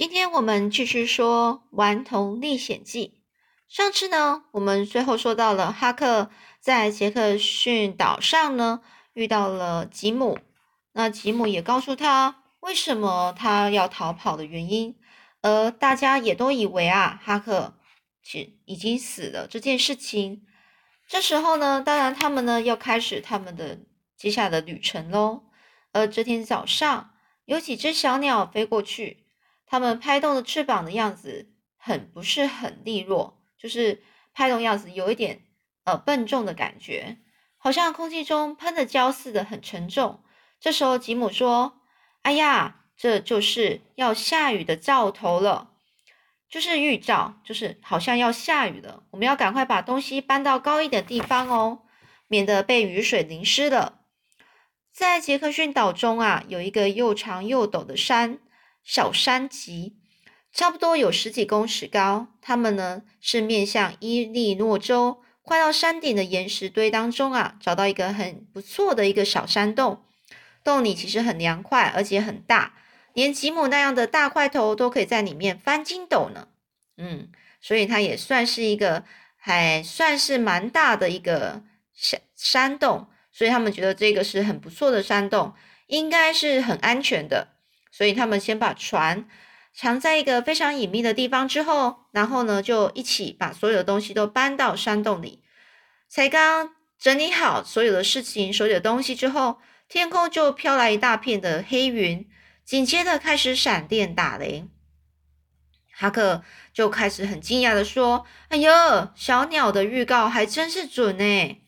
今天我们继续说《顽童历险记》。上次呢，我们最后说到了哈克在杰克逊岛上呢遇到了吉姆，那吉姆也告诉他为什么他要逃跑的原因，而大家也都以为啊哈克其已经死了这件事情。这时候呢，当然他们呢要开始他们的接下来的旅程喽。而这天早上，有几只小鸟飞过去。它们拍动的翅膀的样子很不是很利落，就是拍动样子有一点呃笨重的感觉，好像空气中喷的胶似的，很沉重。这时候吉姆说：“哎呀，这就是要下雨的兆头了，就是预兆，就是好像要下雨了。我们要赶快把东西搬到高一点地方哦，免得被雨水淋湿了。”在杰克逊岛中啊，有一个又长又陡的山。小山脊差不多有十几公尺高，它们呢是面向伊利诺州，快到山顶的岩石堆当中啊，找到一个很不错的一个小山洞，洞里其实很凉快，而且很大，连吉姆那样的大块头都可以在里面翻筋斗呢。嗯，所以它也算是一个还算是蛮大的一个山山洞，所以他们觉得这个是很不错的山洞，应该是很安全的。所以他们先把船藏在一个非常隐秘的地方，之后，然后呢，就一起把所有的东西都搬到山洞里。才刚整理好所有的事情、所有的东西之后，天空就飘来一大片的黑云，紧接着开始闪电打雷。哈克就开始很惊讶的说：“哎呦，小鸟的预告还真是准呢。”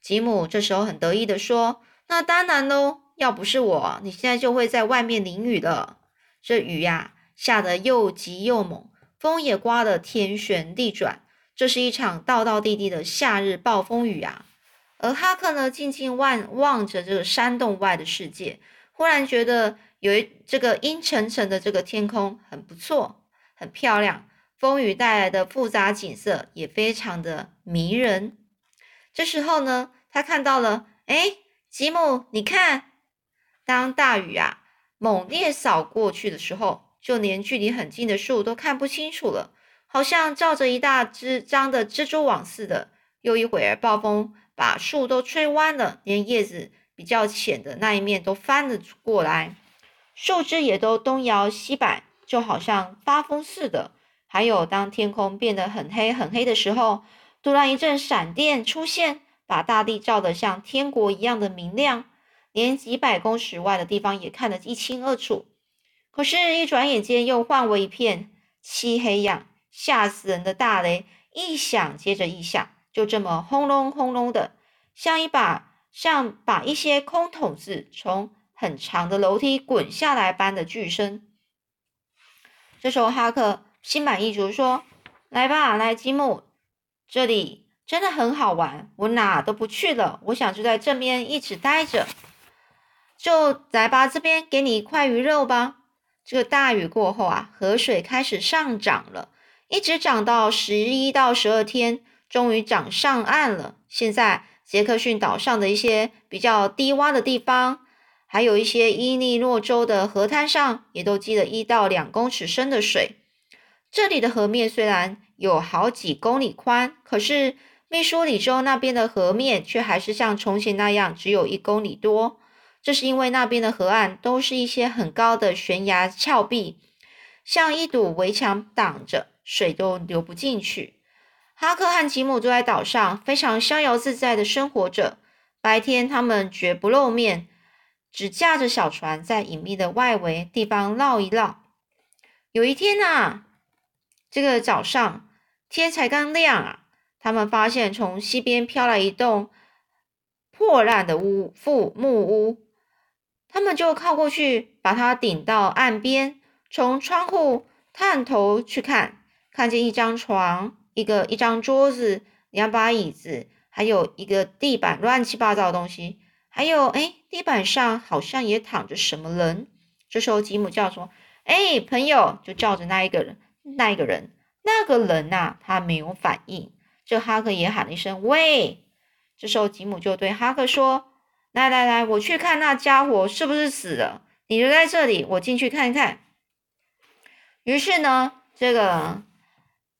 吉姆这时候很得意的说：“那当然喽。”要不是我，你现在就会在外面淋雨了。这雨呀，下得又急又猛，风也刮得天旋地转。这是一场道道地地的夏日暴风雨啊！而哈克呢，静静望望着这个山洞外的世界，忽然觉得有一这个阴沉沉的这个天空很不错，很漂亮。风雨带来的复杂景色也非常的迷人。这时候呢，他看到了，哎，吉姆，你看。当大雨啊猛烈扫过去的时候，就连距离很近的树都看不清楚了，好像罩着一大只张的蜘蛛网似的。又一会儿，暴风把树都吹弯了，连叶子比较浅的那一面都翻了过来，树枝也都东摇西摆，就好像发疯似的。还有，当天空变得很黑很黑的时候，突然一阵闪电出现，把大地照得像天国一样的明亮。连几百公尺外的地方也看得一清二楚，可是，一转眼间又换为一片漆黑样，吓死人的大雷一响接着一响，就这么轰隆轰隆的，像一把像把一些空桶子从很长的楼梯滚下来般的巨声。这时候，哈克心满意足说：“来吧，来吉姆，这里真的很好玩，我哪都不去了，我想就在这边一直待着。”就来吧，这边给你一块鱼肉吧。这个大雨过后啊，河水开始上涨了，一直涨到十一到十二天，终于涨上岸了。现在杰克逊岛上的一些比较低洼的地方，还有一些伊利诺州的河滩上，也都积了一到两公尺深的水。这里的河面虽然有好几公里宽，可是密苏里州那边的河面却还是像从前那样，只有一公里多。这是因为那边的河岸都是一些很高的悬崖峭壁，像一堵围墙挡着，水都流不进去。哈克和吉姆坐在岛上，非常逍遥自在的生活着。白天他们绝不露面，只驾着小船在隐秘的外围地方绕一绕。有一天啊，这个早上天才刚亮啊，他们发现从西边飘来一栋破烂的屋覆木屋。他们就靠过去，把他顶到岸边，从窗户探头去看，看见一张床、一个一张桌子、两把椅子，还有一个地板，乱七八糟的东西。还有，哎，地板上好像也躺着什么人。这时候，吉姆叫说：“哎，朋友！”就叫着那一个人，那一个人，那个人呐，他没有反应。这哈克也喊了一声：“喂！”这时候，吉姆就对哈克说。来来来，我去看那家伙是不是死了。你留在这里，我进去看一看。于是呢，这个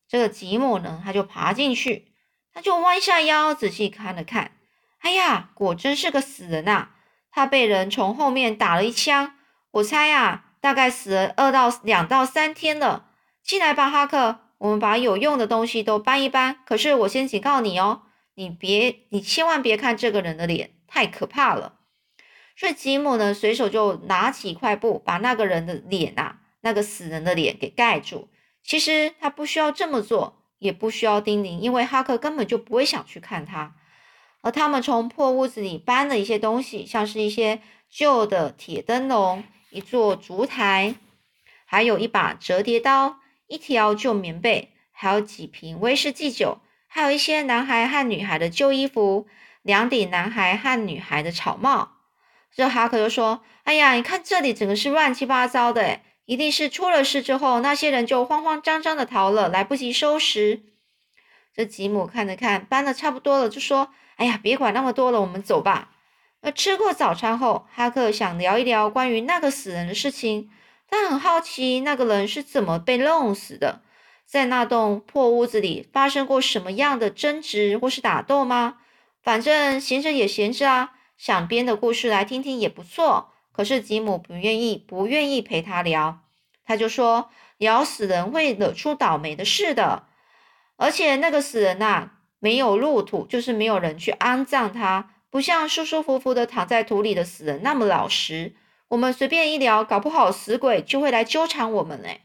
这个吉姆呢，他就爬进去，他就弯下腰仔细看了看，哎呀，果真是个死人呐！他被人从后面打了一枪，我猜呀，大概死了二到两到三天了。进来吧，哈克，我们把有用的东西都搬一搬。可是我先警告你哦，你别，你千万别看这个人的脸，太可怕了。所以吉姆呢，随手就拿起一块布，把那个人的脸啊，那个死人的脸给盖住。其实他不需要这么做，也不需要叮咛，因为哈克根本就不会想去看他。而他们从破屋子里搬了一些东西，像是一些旧的铁灯笼、一座烛台，还有一把折叠刀、一条旧棉被，还有几瓶威士忌酒，还有一些男孩和女孩的旧衣服，两顶男孩和女孩的草帽。这哈克就说：“哎呀，你看这里整个是乱七八糟的，一定是出了事之后，那些人就慌慌张张的逃了，来不及收拾。”这吉姆看了看，搬的差不多了，就说。哎呀，别管那么多了，我们走吧。而吃过早餐后，哈克想聊一聊关于那个死人的事情。他很好奇那个人是怎么被弄死的，在那栋破屋子里发生过什么样的争执或是打斗吗？反正闲着也闲着啊，想编的故事来听听也不错。可是吉姆不愿意，不愿意陪他聊。他就说聊死人会惹出倒霉的事的，而且那个死人呐。没有入土，就是没有人去安葬他，不像舒舒服服的躺在土里的死人那么老实。我们随便一聊，搞不好死鬼就会来纠缠我们嘞。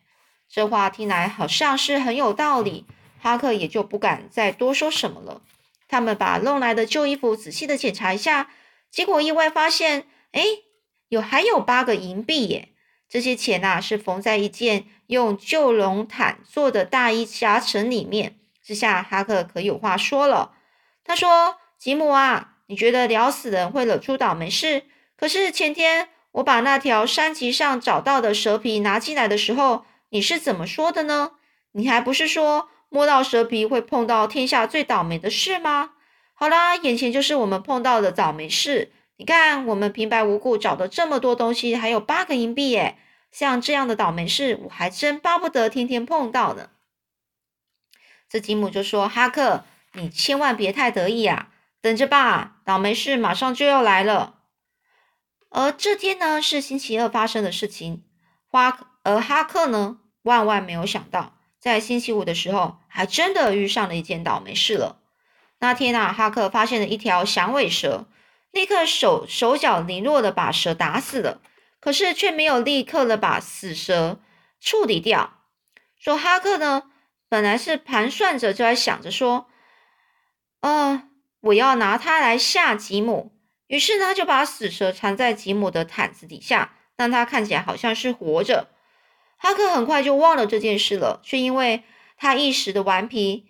这话听来好像是很有道理，哈克也就不敢再多说什么了。他们把弄来的旧衣服仔细的检查一下，结果意外发现，哎，有还有八个银币耶！这些钱呐，是缝在一件用旧绒毯做的大衣夹层里面。之下，哈克可有话说了。他说：“吉姆啊，你觉得聊死人会惹出倒霉事？可是前天我把那条山脊上找到的蛇皮拿进来的时候，你是怎么说的呢？你还不是说摸到蛇皮会碰到天下最倒霉的事吗？好啦，眼前就是我们碰到的倒霉事。你看，我们平白无故找的这么多东西，还有八个银币耶！像这样的倒霉事，我还真巴不得天天碰到呢。”这吉姆就说：“哈克，你千万别太得意啊，等着吧，倒霉事马上就要来了。”而这天呢，是星期二发生的事情。花而哈克呢，万万没有想到，在星期五的时候，还真的遇上了一件倒霉事了。那天啊，哈克发现了一条响尾蛇，立刻手手脚零落的把蛇打死了，可是却没有立刻的把死蛇处理掉。说哈克呢？本来是盘算着，就在想着说，呃，我要拿它来吓吉姆。于是呢，就把死蛇藏在吉姆的毯子底下，让他看起来好像是活着。哈克很快就忘了这件事了，却因为他一时的顽皮，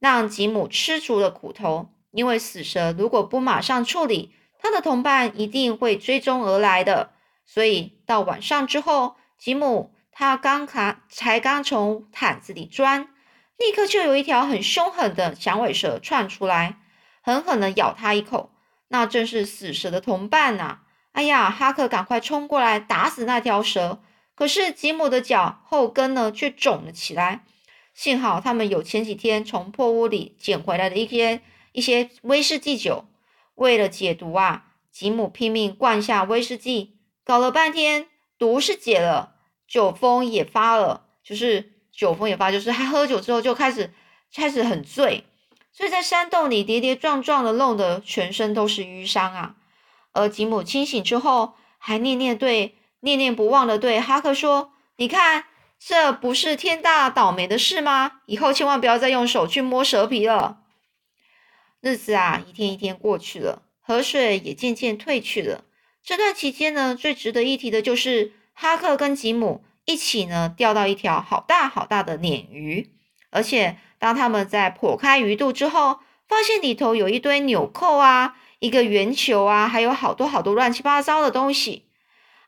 让吉姆吃足了苦头。因为死蛇如果不马上处理，他的同伴一定会追踪而来的。所以到晚上之后，吉姆他刚卡才刚从毯子里钻。立刻就有一条很凶狠的响尾蛇窜出来，狠狠的咬他一口。那正是死蛇的同伴呐！哎呀，哈克赶快冲过来打死那条蛇。可是吉姆的脚后跟呢，却肿了起来。幸好他们有前几天从破屋里捡回来的一些一些威士忌酒。为了解毒啊，吉姆拼命灌下威士忌，搞了半天，毒是解了，酒疯也发了，就是。酒疯也发，就是他喝酒之后就开始开始很醉，所以在山洞里跌跌撞撞的，弄得全身都是淤伤啊。而吉姆清醒之后，还念念对念念不忘的对哈克说：“你看，这不是天大倒霉的事吗？以后千万不要再用手去摸蛇皮了。”日子啊，一天一天过去了，河水也渐渐退去了。这段期间呢，最值得一提的就是哈克跟吉姆。一起呢钓到一条好大好大的鲶鱼，而且当他们在剖开鱼肚之后，发现里头有一堆纽扣啊，一个圆球啊，还有好多好多乱七八糟的东西。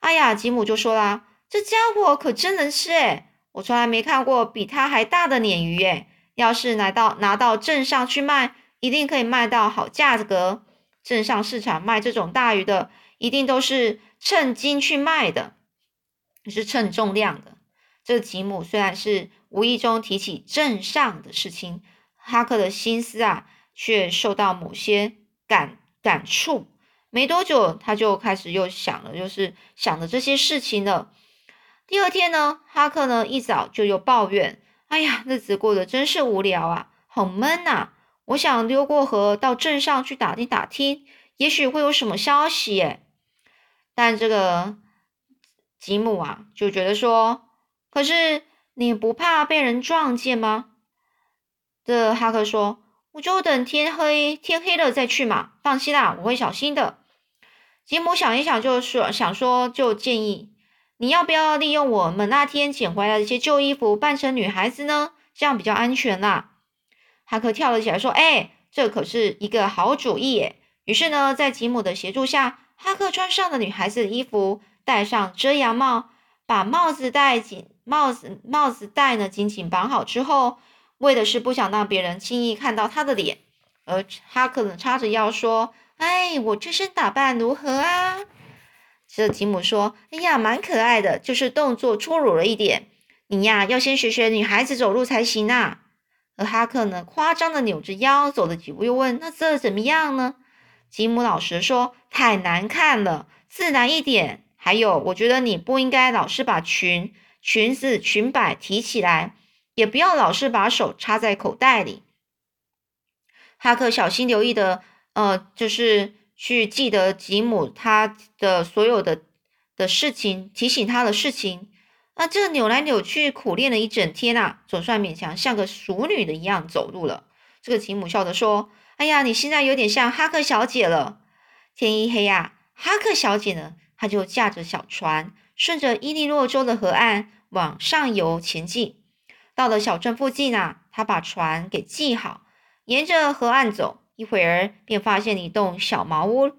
哎呀，吉姆就说啦：“这家伙可真能吃诶，我从来没看过比它还大的鲶鱼诶，要是拿到拿到镇上去卖，一定可以卖到好价格。镇上市场卖这种大鱼的，一定都是称斤去卖的。”是称重量的，这吉姆虽然是无意中提起镇上的事情，哈克的心思啊，却受到某些感感触。没多久，他就开始又想了，就是想着这些事情了。第二天呢，哈克呢一早就又抱怨：“哎呀，日子过得真是无聊啊，好闷呐！我想溜过河到镇上去打听打听，也许会有什么消息。”耶。但这个吉姆啊，就觉得说。可是你不怕被人撞见吗？这哈克说：“我就等天黑，天黑了再去嘛。放心啦，我会小心的。”吉姆想一想，就是说：“想说就建议，你要不要利用我们那天捡回来的一些旧衣服，扮成女孩子呢？这样比较安全啦。”哈克跳了起来说：“哎，这可是一个好主意耶！”于是呢，在吉姆的协助下，哈克穿上了女孩子的衣服，戴上遮阳帽，把帽子戴紧。帽子帽子戴呢紧紧绑好之后，为的是不想让别人轻易看到他的脸。而哈克呢叉着腰说：“哎，我这身打扮如何啊？”这吉姆说：“哎呀，蛮可爱的，就是动作粗鲁了一点。你呀，要先学学女孩子走路才行啊。”而哈克呢夸张的扭着腰走了几步，又问：“那这怎么样呢？”吉姆老实说：“太难看了，自然一点。还有，我觉得你不应该老是把裙。”裙子裙摆提起来，也不要老是把手插在口袋里。哈克小心留意的，呃，就是去记得吉姆他的所有的的事情，提醒他的事情。啊，这扭来扭去，苦练了一整天啊，总算勉强像个淑女的一样走路了。这个吉姆笑着说：“哎呀，你现在有点像哈克小姐了。”天一黑呀，哈克小姐呢，她就驾着小船。顺着伊利诺州的河岸往上游前进，到了小镇附近啊，他把船给系好，沿着河岸走，一会儿便发现了一栋小茅屋。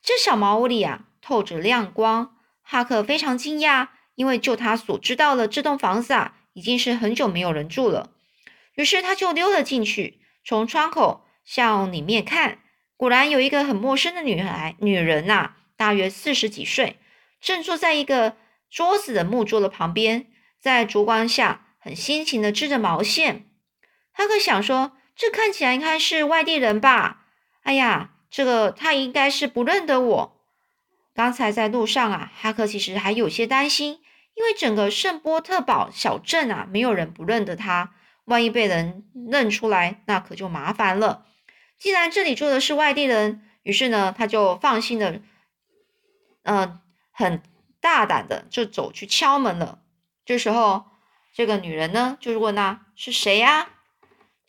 这小茅屋里啊，透着亮光。哈克非常惊讶，因为就他所知道的，这栋房子啊，已经是很久没有人住了。于是他就溜了进去，从窗口向里面看，果然有一个很陌生的女孩，女人呐，大约四十几岁，正坐在一个。桌子的木桌的旁边，在烛光下很辛勤的织着毛线。哈克想说：“这看起来应该是外地人吧？”哎呀，这个他应该是不认得我。刚才在路上啊，哈克其实还有些担心，因为整个圣波特堡小镇啊，没有人不认得他。万一被人认出来，那可就麻烦了。既然这里住的是外地人，于是呢，他就放心的，嗯，很。大胆的就走去敲门了。这时候，这个女人呢，就是问他是谁呀？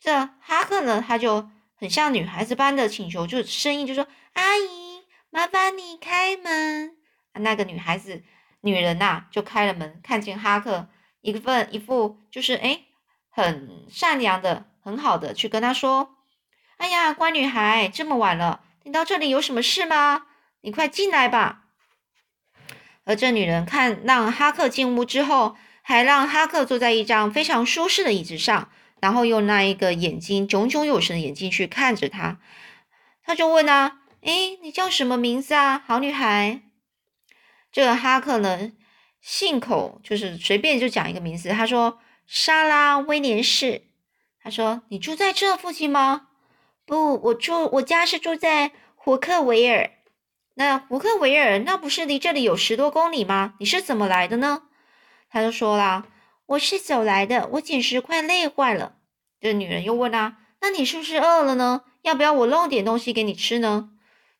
这哈克呢，他就很像女孩子般的请求，就是声音就说：“阿姨，麻烦你开门。”那个女孩子，女人呐，就开了门，看见哈克，一份一副就是哎，很善良的、很好的，去跟他说：“哎呀，乖女孩，这么晚了，你到这里有什么事吗？你快进来吧。”而这女人看让哈克进屋之后，还让哈克坐在一张非常舒适的椅子上，然后用那一个眼睛炯炯有神的眼睛去看着他。他就问啊：“哎，你叫什么名字啊，好女孩？”这个哈克呢，信口就是随便就讲一个名字。他说：“莎拉威廉士。”他说：“你住在这附近吗？”“不，我住我家是住在胡克维尔。”那胡克维尔，那不是离这里有十多公里吗？你是怎么来的呢？他就说啦：“我是走来的，我简直快累坏了。”这女人又问啊：“那你是不是饿了呢？要不要我弄点东西给你吃呢？”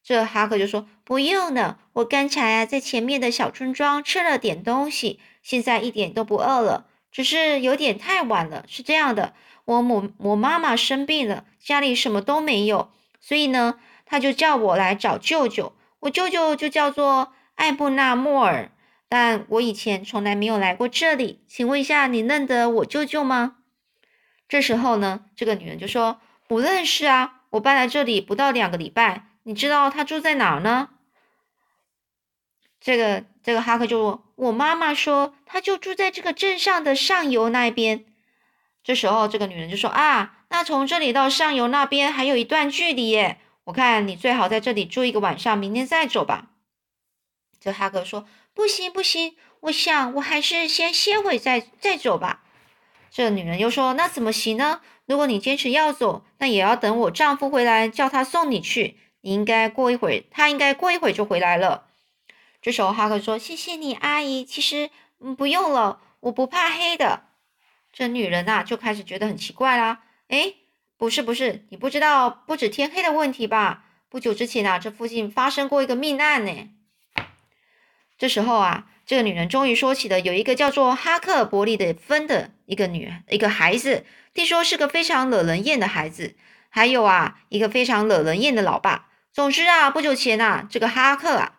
这哈克就说：“不用了，我刚才啊在前面的小村庄吃了点东西，现在一点都不饿了，只是有点太晚了。是这样的，我母我妈妈生病了，家里什么都没有，所以呢，他就叫我来找舅舅。”我舅舅就叫做艾布纳莫尔，但我以前从来没有来过这里。请问一下，你认得我舅舅吗？这时候呢，这个女人就说：“不认识啊，我搬来这里不到两个礼拜。你知道他住在哪儿呢？”这个这个哈克就说：“我妈妈说，他就住在这个镇上的上游那边。”这时候，这个女人就说：“啊，那从这里到上游那边还有一段距离耶。”我看你最好在这里住一个晚上，明天再走吧。这哈克说：“不行不行，我想我还是先歇会再再走吧。”这女人又说：“那怎么行呢？如果你坚持要走，那也要等我丈夫回来，叫他送你去。你应该过一会儿，他应该过一会儿就回来了。”这时候哈克说：“谢谢你，阿姨。其实，嗯，不用了，我不怕黑的。”这女人呐，就开始觉得很奇怪啦。哎，不是不是，你不知道不止天黑的问题吧？不久之前啊，这附近发生过一个命案呢。这时候啊，这个女人终于说起了有一个叫做哈克伯利的芬的一个女一个孩子，听说是个非常惹人厌的孩子，还有啊，一个非常惹人厌的老爸。总之啊，不久前啊，这个哈克啊。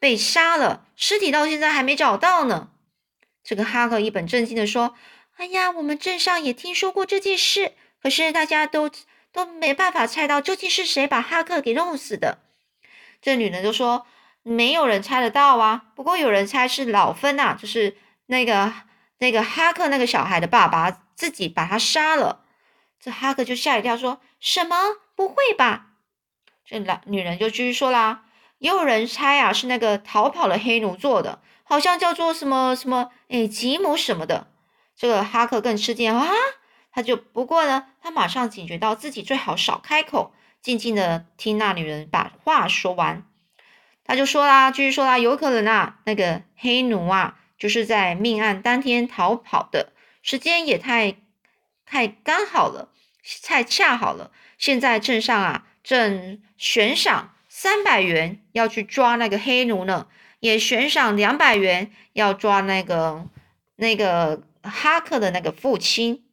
被杀了，尸体到现在还没找到呢。这个哈克一本正经的说：“哎呀，我们镇上也听说过这件事，可是大家都都没办法猜到究竟是谁把哈克给弄死的。”这女人就说：“没有人猜得到啊，不过有人猜是老芬呐，就是那个那个哈克那个小孩的爸爸自己把他杀了。”这哈克就吓一跳，说什么？不会吧？这老女人就继续说啦。也有人猜啊，是那个逃跑的黑奴做的，好像叫做什么什么，哎，吉姆什么的。这个哈克更吃惊啊，他就不过呢，他马上警觉到自己最好少开口，静静的听那女人把话说完。他就说啦，继续说啦，有可能啊，那个黑奴啊，就是在命案当天逃跑的，时间也太太刚好了，太恰好了。现在镇上啊，正悬赏。三百元要去抓那个黑奴呢，也悬赏两百元要抓那个那个哈克的那个父亲。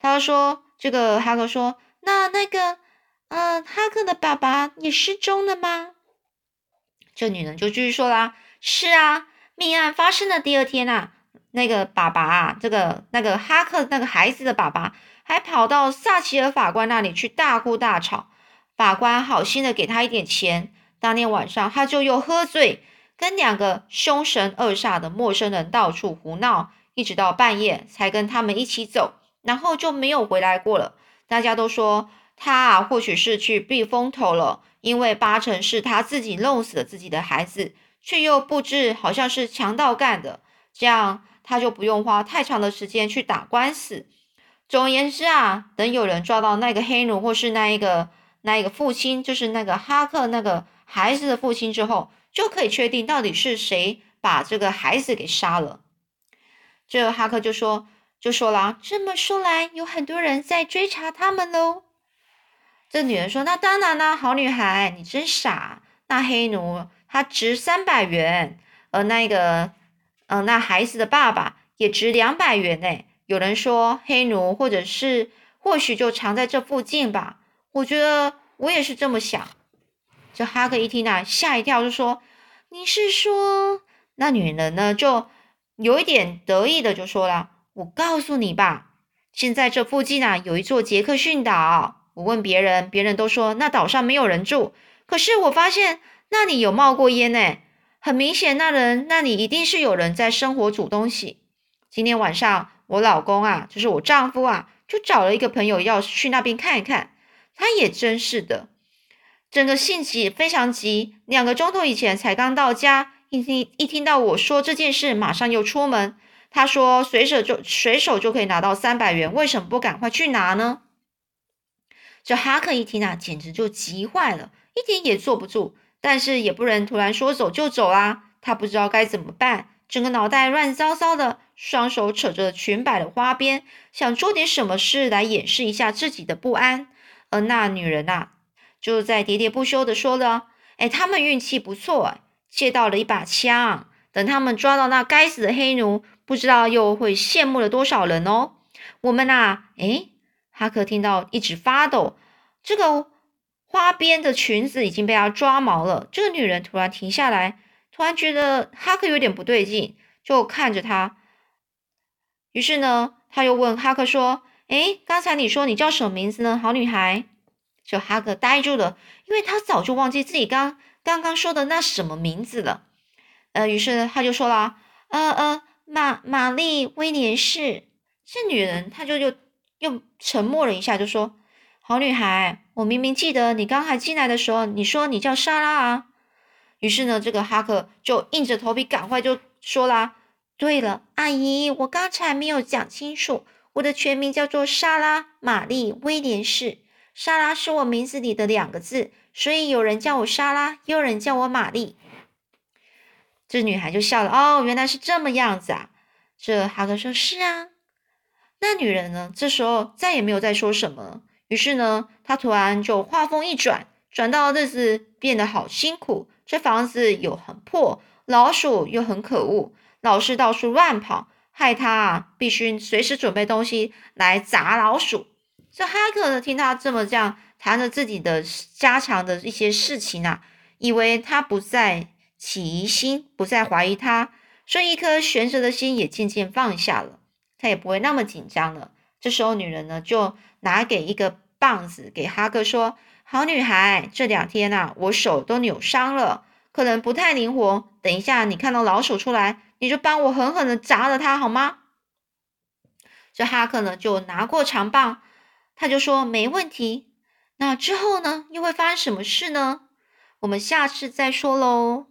他说：“这个哈克说，那那个，嗯，哈克的爸爸也失踪了吗？”这女人就继续说啦：“是啊，命案发生的第二天啊，那个爸爸啊，这个那个哈克那个孩子的爸爸还跑到萨奇尔法官那里去大哭大吵。”法官好心的给他一点钱，当天晚上他就又喝醉，跟两个凶神恶煞的陌生人到处胡闹，一直到半夜才跟他们一起走，然后就没有回来过了。大家都说他啊，或许是去避风头了，因为八成是他自己弄死了自己的孩子，却又不知好像是强盗干的，这样他就不用花太长的时间去打官司。总而言之啊，等有人抓到那个黑奴或是那一个。那一个父亲就是那个哈克那个孩子的父亲之后，就可以确定到底是谁把这个孩子给杀了。这哈克就说就说了，这么说来，有很多人在追查他们喽。这女人说：“那当然啦，好女孩，你真傻。那黑奴他值三百元，而那个嗯，那孩子的爸爸也值两百元呢。有人说黑奴或者是或许就藏在这附近吧。”我觉得我也是这么想。这哈克一听啊，吓一跳，就说：“你是说那女人呢？”就有一点得意的就说了：“我告诉你吧，现在这附近啊有一座杰克逊岛。我问别人，别人都说那岛上没有人住。可是我发现那里有冒过烟呢，很明显，那人那里一定是有人在生火煮东西。今天晚上我老公啊，就是我丈夫啊，就找了一个朋友要去那边看一看。”他也真是的，整个性急非常急，两个钟头以前才刚到家，一听一听到我说这件事，马上又出门。他说随手就随手就可以拿到三百元，为什么不赶快去拿呢？这哈克一听啊，简直就急坏了，一点也坐不住，但是也不能突然说走就走啊。他不知道该怎么办，整个脑袋乱糟糟的，双手扯着裙摆的花边，想做点什么事来掩饰一下自己的不安。而那女人呐，就在喋喋不休的说了：“哎，他们运气不错，借到了一把枪。等他们抓到那该死的黑奴，不知道又会羡慕了多少人哦。我们呐，哎，哈克听到一直发抖。这个花边的裙子已经被他抓毛了。这个女人突然停下来，突然觉得哈克有点不对劲，就看着他。于是呢，他又问哈克说。”哎，刚才你说你叫什么名字呢？好女孩，这哈克呆住了，因为他早就忘记自己刚刚刚说的那什么名字了。呃，于是他就说了，呃呃，玛玛丽威廉士。这女人，她就又又沉默了一下，就说：“好女孩，我明明记得你刚才进来的时候，你说你叫莎拉啊。”于是呢，这个哈克就硬着头皮赶快就说啦：“对了，阿姨，我刚才没有讲清楚，我的全名叫做莎拉·玛丽·威廉士。莎拉是我名字里的两个字，所以有人叫我莎拉，也有人叫我玛丽。这女孩就笑了。哦，原来是这么样子啊！这哈克说：“是啊。”那女人呢？这时候再也没有再说什么。于是呢，她突然就话锋一转，转到日子变得好辛苦，这房子又很破，老鼠又很可恶，老是到处乱跑，害她啊必须随时准备东西来砸老鼠。这哈克呢，听他这么这样谈着自己的家常的一些事情啊，以为他不再起疑心，不再怀疑他，所以一颗悬着的心也渐渐放下了。他也不会那么紧张了。这时候，女人呢就拿给一个棒子给哈克说：“好女孩，这两天呐，我手都扭伤了，可能不太灵活。等一下你看到老鼠出来，你就帮我狠狠的砸了它，好吗？”这哈克呢就拿过长棒，他就说：“没问题。”那之后呢，又会发生什么事呢？我们下次再说喽。